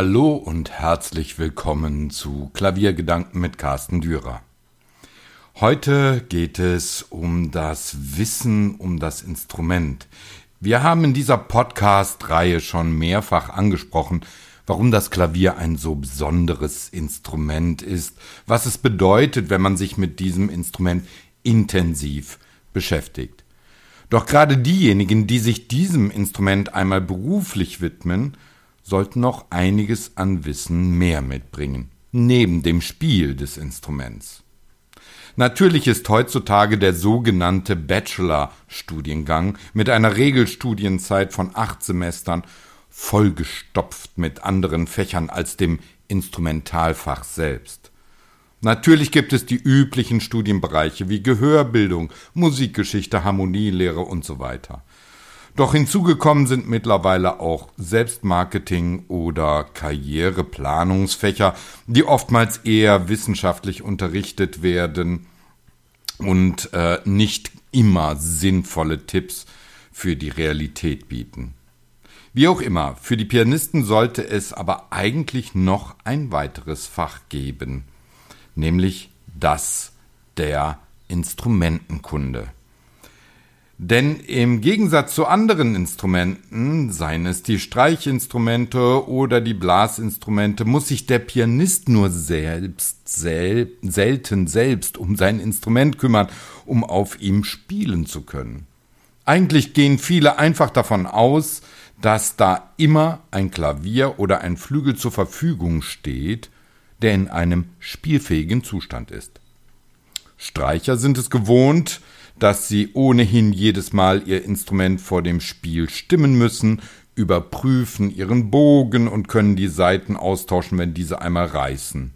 Hallo und herzlich willkommen zu Klaviergedanken mit Carsten Dürer. Heute geht es um das Wissen um das Instrument. Wir haben in dieser Podcast-Reihe schon mehrfach angesprochen, warum das Klavier ein so besonderes Instrument ist, was es bedeutet, wenn man sich mit diesem Instrument intensiv beschäftigt. Doch gerade diejenigen, die sich diesem Instrument einmal beruflich widmen, sollten noch einiges an Wissen mehr mitbringen, neben dem Spiel des Instruments. Natürlich ist heutzutage der sogenannte Bachelor-Studiengang mit einer Regelstudienzeit von acht Semestern vollgestopft mit anderen Fächern als dem Instrumentalfach selbst. Natürlich gibt es die üblichen Studienbereiche wie Gehörbildung, Musikgeschichte, Harmonielehre und so weiter. Doch hinzugekommen sind mittlerweile auch Selbstmarketing oder Karriereplanungsfächer, die oftmals eher wissenschaftlich unterrichtet werden und äh, nicht immer sinnvolle Tipps für die Realität bieten. Wie auch immer, für die Pianisten sollte es aber eigentlich noch ein weiteres Fach geben, nämlich das der Instrumentenkunde. Denn im Gegensatz zu anderen Instrumenten, seien es die Streichinstrumente oder die Blasinstrumente, muss sich der Pianist nur selbst sel selten selbst um sein Instrument kümmern, um auf ihm spielen zu können. Eigentlich gehen viele einfach davon aus, dass da immer ein Klavier oder ein Flügel zur Verfügung steht, der in einem spielfähigen Zustand ist. Streicher sind es gewohnt, dass sie ohnehin jedes Mal ihr Instrument vor dem Spiel stimmen müssen, überprüfen ihren Bogen und können die Saiten austauschen, wenn diese einmal reißen.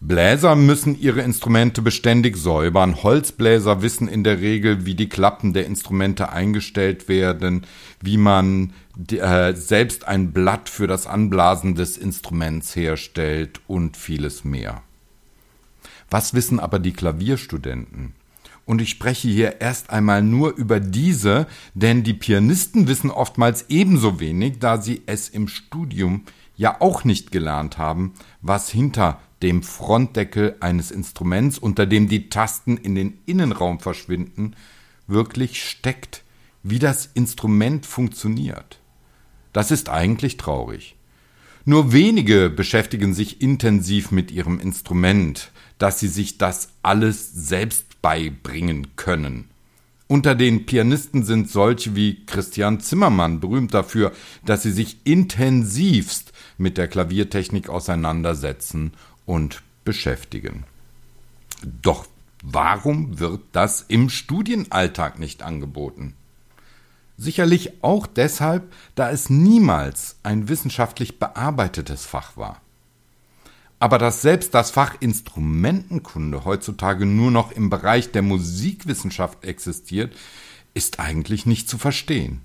Bläser müssen ihre Instrumente beständig säubern. Holzbläser wissen in der Regel, wie die Klappen der Instrumente eingestellt werden, wie man äh, selbst ein Blatt für das Anblasen des Instruments herstellt und vieles mehr. Was wissen aber die Klavierstudenten? Und ich spreche hier erst einmal nur über diese, denn die Pianisten wissen oftmals ebenso wenig, da sie es im Studium ja auch nicht gelernt haben, was hinter dem Frontdeckel eines Instruments, unter dem die Tasten in den Innenraum verschwinden, wirklich steckt, wie das Instrument funktioniert. Das ist eigentlich traurig. Nur wenige beschäftigen sich intensiv mit ihrem Instrument, dass sie sich das alles selbst beibringen können. Unter den Pianisten sind solche wie Christian Zimmermann berühmt dafür, dass sie sich intensivst mit der Klaviertechnik auseinandersetzen und beschäftigen. Doch warum wird das im Studienalltag nicht angeboten? Sicherlich auch deshalb, da es niemals ein wissenschaftlich bearbeitetes Fach war. Aber dass selbst das Fach Instrumentenkunde heutzutage nur noch im Bereich der Musikwissenschaft existiert, ist eigentlich nicht zu verstehen.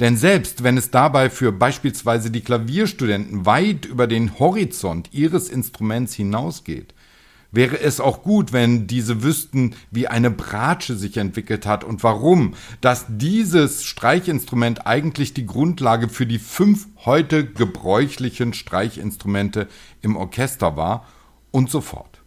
Denn selbst wenn es dabei für beispielsweise die Klavierstudenten weit über den Horizont ihres Instruments hinausgeht, wäre es auch gut, wenn diese wüssten, wie eine Bratsche sich entwickelt hat und warum, dass dieses Streichinstrument eigentlich die Grundlage für die fünf heute gebräuchlichen Streichinstrumente im Orchester war und so fort.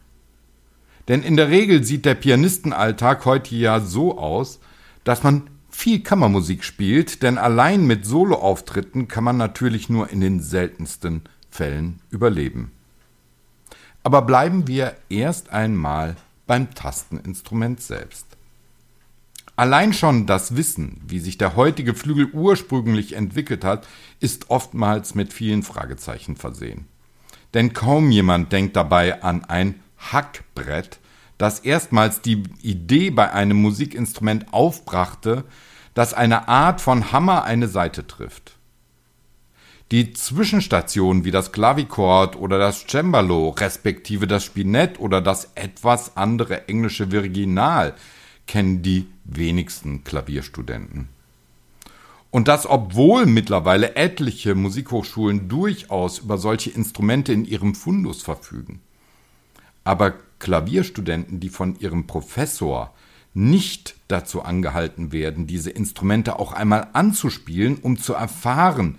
Denn in der Regel sieht der Pianistenalltag heute ja so aus, dass man viel Kammermusik spielt, denn allein mit Soloauftritten kann man natürlich nur in den seltensten Fällen überleben. Aber bleiben wir erst einmal beim Tasteninstrument selbst. Allein schon das Wissen, wie sich der heutige Flügel ursprünglich entwickelt hat, ist oftmals mit vielen Fragezeichen versehen. Denn kaum jemand denkt dabei an ein Hackbrett, das erstmals die Idee bei einem Musikinstrument aufbrachte, dass eine Art von Hammer eine Seite trifft. Die Zwischenstationen wie das Klavichord oder das Cembalo, respektive das Spinett oder das etwas andere englische Virginal, kennen die wenigsten Klavierstudenten. Und das, obwohl mittlerweile etliche Musikhochschulen durchaus über solche Instrumente in ihrem Fundus verfügen. Aber Klavierstudenten, die von ihrem Professor nicht dazu angehalten werden, diese Instrumente auch einmal anzuspielen, um zu erfahren,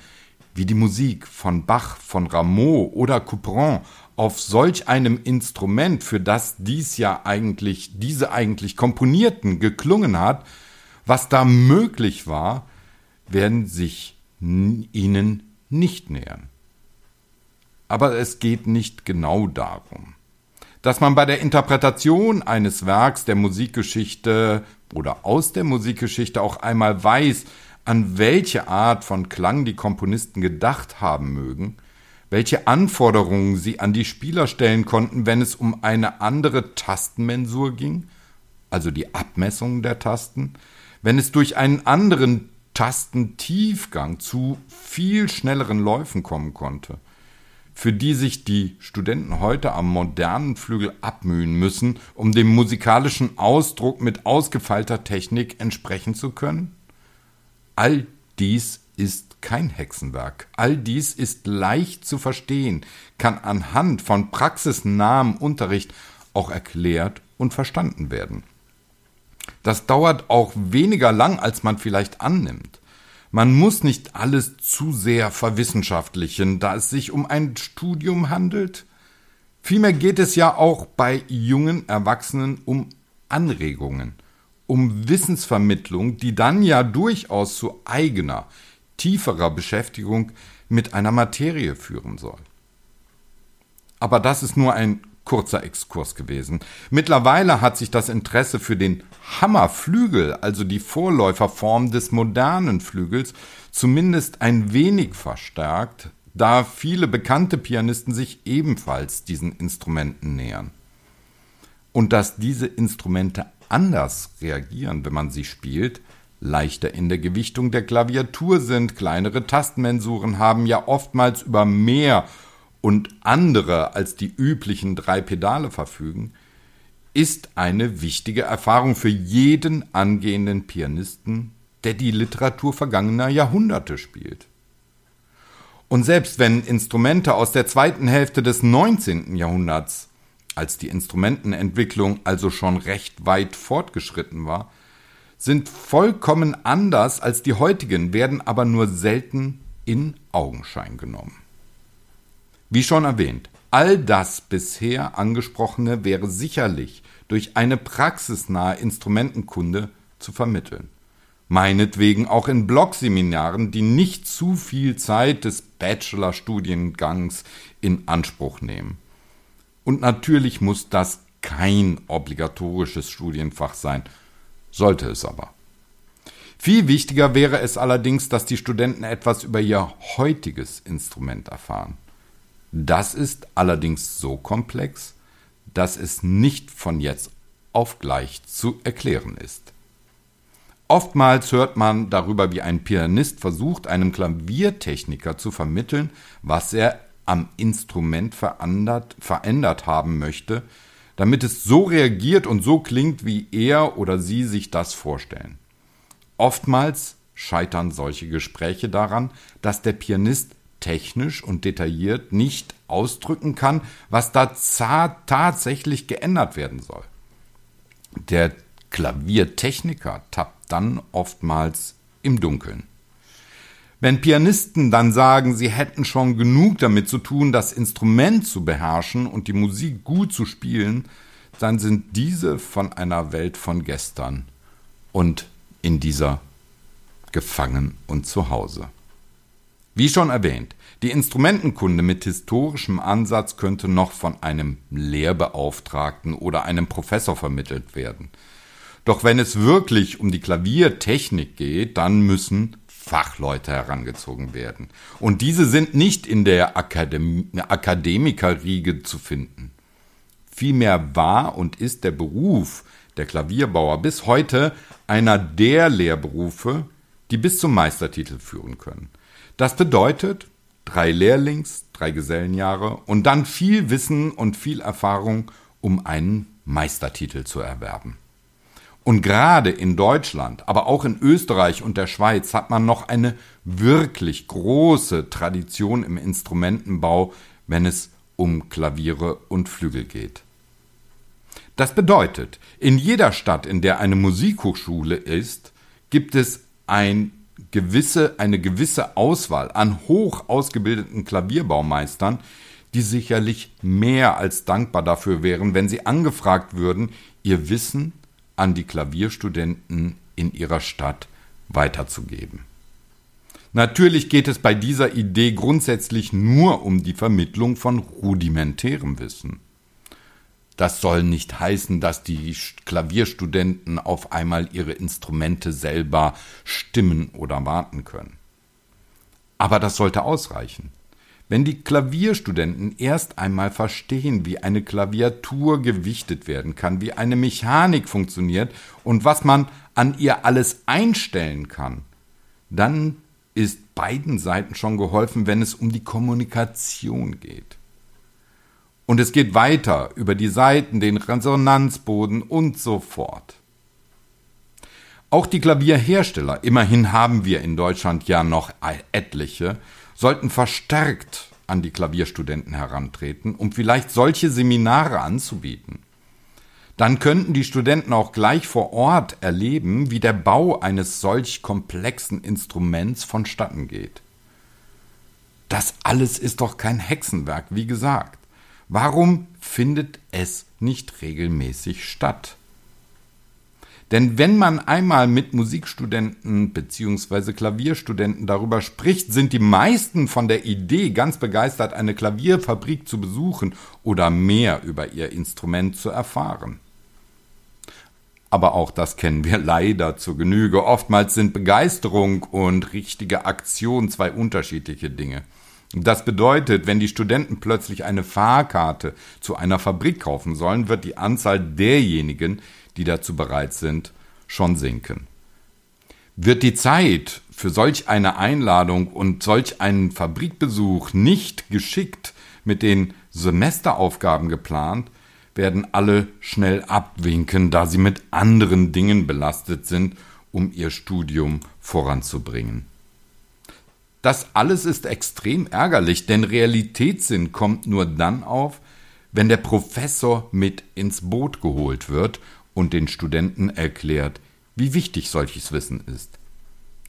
wie die Musik von Bach, von Rameau oder Couperin auf solch einem Instrument, für das dies ja eigentlich, diese eigentlich komponierten, geklungen hat, was da möglich war, werden sich ihnen nicht nähern. Aber es geht nicht genau darum. Dass man bei der Interpretation eines Werks der Musikgeschichte oder aus der Musikgeschichte auch einmal weiß, an welche Art von Klang die Komponisten gedacht haben mögen, welche Anforderungen sie an die Spieler stellen konnten, wenn es um eine andere Tastenmensur ging, also die Abmessung der Tasten, wenn es durch einen anderen Tastentiefgang zu viel schnelleren Läufen kommen konnte, für die sich die Studenten heute am modernen Flügel abmühen müssen, um dem musikalischen Ausdruck mit ausgefeilter Technik entsprechen zu können? All dies ist kein Hexenwerk. All dies ist leicht zu verstehen, kann anhand von praxisnahem Unterricht auch erklärt und verstanden werden. Das dauert auch weniger lang, als man vielleicht annimmt. Man muss nicht alles zu sehr verwissenschaftlichen, da es sich um ein Studium handelt. Vielmehr geht es ja auch bei jungen Erwachsenen um Anregungen, um Wissensvermittlung, die dann ja durchaus zu eigener, tieferer Beschäftigung mit einer Materie führen soll. Aber das ist nur ein kurzer Exkurs gewesen. Mittlerweile hat sich das Interesse für den Hammerflügel, also die Vorläuferform des modernen Flügels, zumindest ein wenig verstärkt, da viele bekannte Pianisten sich ebenfalls diesen Instrumenten nähern. Und dass diese Instrumente anders reagieren, wenn man sie spielt, leichter in der Gewichtung der Klaviatur sind, kleinere Tastenmensuren haben ja oftmals über mehr und andere als die üblichen drei Pedale verfügen, ist eine wichtige Erfahrung für jeden angehenden Pianisten, der die Literatur vergangener Jahrhunderte spielt. Und selbst wenn Instrumente aus der zweiten Hälfte des 19. Jahrhunderts, als die Instrumentenentwicklung also schon recht weit fortgeschritten war, sind vollkommen anders als die heutigen, werden aber nur selten in Augenschein genommen. Wie schon erwähnt, all das bisher angesprochene wäre sicherlich durch eine praxisnahe Instrumentenkunde zu vermitteln. Meinetwegen auch in Blogseminaren, die nicht zu viel Zeit des Bachelorstudiengangs in Anspruch nehmen. Und natürlich muss das kein obligatorisches Studienfach sein, sollte es aber. Viel wichtiger wäre es allerdings, dass die Studenten etwas über ihr heutiges Instrument erfahren. Das ist allerdings so komplex, dass es nicht von jetzt auf gleich zu erklären ist. Oftmals hört man darüber, wie ein Pianist versucht, einem Klaviertechniker zu vermitteln, was er am Instrument verändert, verändert haben möchte, damit es so reagiert und so klingt, wie er oder sie sich das vorstellen. Oftmals scheitern solche Gespräche daran, dass der Pianist technisch und detailliert nicht ausdrücken kann, was da tatsächlich geändert werden soll. Der Klaviertechniker tappt dann oftmals im Dunkeln. Wenn Pianisten dann sagen, sie hätten schon genug damit zu tun, das Instrument zu beherrschen und die Musik gut zu spielen, dann sind diese von einer Welt von gestern und in dieser gefangen und zu Hause. Wie schon erwähnt, die Instrumentenkunde mit historischem Ansatz könnte noch von einem Lehrbeauftragten oder einem Professor vermittelt werden. Doch wenn es wirklich um die Klaviertechnik geht, dann müssen Fachleute herangezogen werden. Und diese sind nicht in der Akadem Akademikerriege zu finden. Vielmehr war und ist der Beruf der Klavierbauer bis heute einer der Lehrberufe, die bis zum Meistertitel führen können. Das bedeutet drei Lehrlings, drei Gesellenjahre und dann viel Wissen und viel Erfahrung, um einen Meistertitel zu erwerben. Und gerade in Deutschland, aber auch in Österreich und der Schweiz hat man noch eine wirklich große Tradition im Instrumentenbau, wenn es um Klaviere und Flügel geht. Das bedeutet, in jeder Stadt, in der eine Musikhochschule ist, gibt es ein gewisse, eine gewisse Auswahl an hoch ausgebildeten Klavierbaumeistern, die sicherlich mehr als dankbar dafür wären, wenn sie angefragt würden, ihr Wissen an die Klavierstudenten in ihrer Stadt weiterzugeben. Natürlich geht es bei dieser Idee grundsätzlich nur um die Vermittlung von rudimentärem Wissen. Das soll nicht heißen, dass die Klavierstudenten auf einmal ihre Instrumente selber stimmen oder warten können. Aber das sollte ausreichen. Wenn die Klavierstudenten erst einmal verstehen, wie eine Klaviatur gewichtet werden kann, wie eine Mechanik funktioniert und was man an ihr alles einstellen kann, dann ist beiden Seiten schon geholfen, wenn es um die Kommunikation geht. Und es geht weiter über die Seiten, den Resonanzboden und so fort. Auch die Klavierhersteller, immerhin haben wir in Deutschland ja noch etliche, sollten verstärkt an die Klavierstudenten herantreten, um vielleicht solche Seminare anzubieten. Dann könnten die Studenten auch gleich vor Ort erleben, wie der Bau eines solch komplexen Instruments vonstatten geht. Das alles ist doch kein Hexenwerk, wie gesagt. Warum findet es nicht regelmäßig statt? Denn wenn man einmal mit Musikstudenten bzw. Klavierstudenten darüber spricht, sind die meisten von der Idee ganz begeistert, eine Klavierfabrik zu besuchen oder mehr über ihr Instrument zu erfahren. Aber auch das kennen wir leider zur Genüge. Oftmals sind Begeisterung und richtige Aktion zwei unterschiedliche Dinge. Das bedeutet, wenn die Studenten plötzlich eine Fahrkarte zu einer Fabrik kaufen sollen, wird die Anzahl derjenigen, die dazu bereit sind, schon sinken. Wird die Zeit für solch eine Einladung und solch einen Fabrikbesuch nicht geschickt mit den Semesteraufgaben geplant, werden alle schnell abwinken, da sie mit anderen Dingen belastet sind, um ihr Studium voranzubringen. Das alles ist extrem ärgerlich, denn Realitätssinn kommt nur dann auf, wenn der Professor mit ins Boot geholt wird und den Studenten erklärt, wie wichtig solches Wissen ist.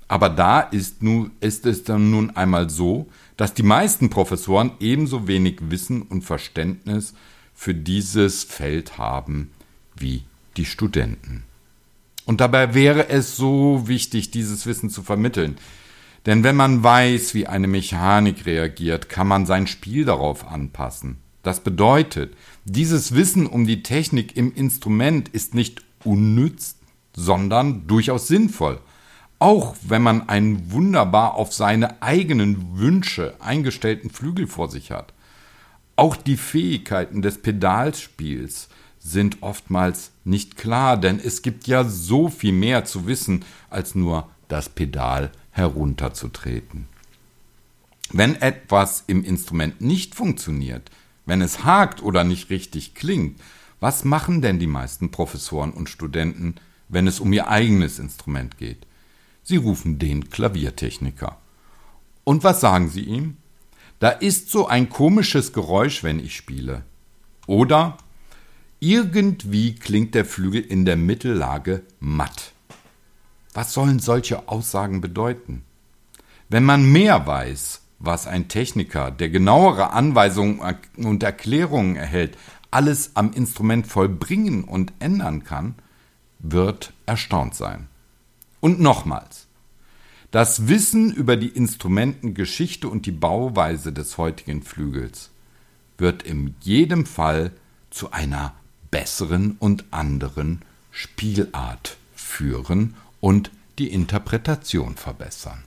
Aber da ist, nun, ist es dann nun einmal so, dass die meisten Professoren ebenso wenig Wissen und Verständnis für dieses Feld haben wie die Studenten. Und dabei wäre es so wichtig, dieses Wissen zu vermitteln, denn wenn man weiß, wie eine Mechanik reagiert, kann man sein Spiel darauf anpassen. Das bedeutet, dieses Wissen um die Technik im Instrument ist nicht unnütz, sondern durchaus sinnvoll. Auch wenn man einen wunderbar auf seine eigenen Wünsche eingestellten Flügel vor sich hat. Auch die Fähigkeiten des Pedalspiels sind oftmals nicht klar, denn es gibt ja so viel mehr zu wissen als nur das Pedal herunterzutreten. Wenn etwas im Instrument nicht funktioniert, wenn es hakt oder nicht richtig klingt, was machen denn die meisten Professoren und Studenten, wenn es um ihr eigenes Instrument geht? Sie rufen den Klaviertechniker. Und was sagen sie ihm? Da ist so ein komisches Geräusch, wenn ich spiele. Oder irgendwie klingt der Flügel in der Mittellage matt. Was sollen solche Aussagen bedeuten? Wenn man mehr weiß, was ein Techniker, der genauere Anweisungen und Erklärungen erhält, alles am Instrument vollbringen und ändern kann, wird erstaunt sein. Und nochmals, das Wissen über die Instrumentengeschichte und die Bauweise des heutigen Flügels wird in jedem Fall zu einer besseren und anderen Spielart führen und die Interpretation verbessern.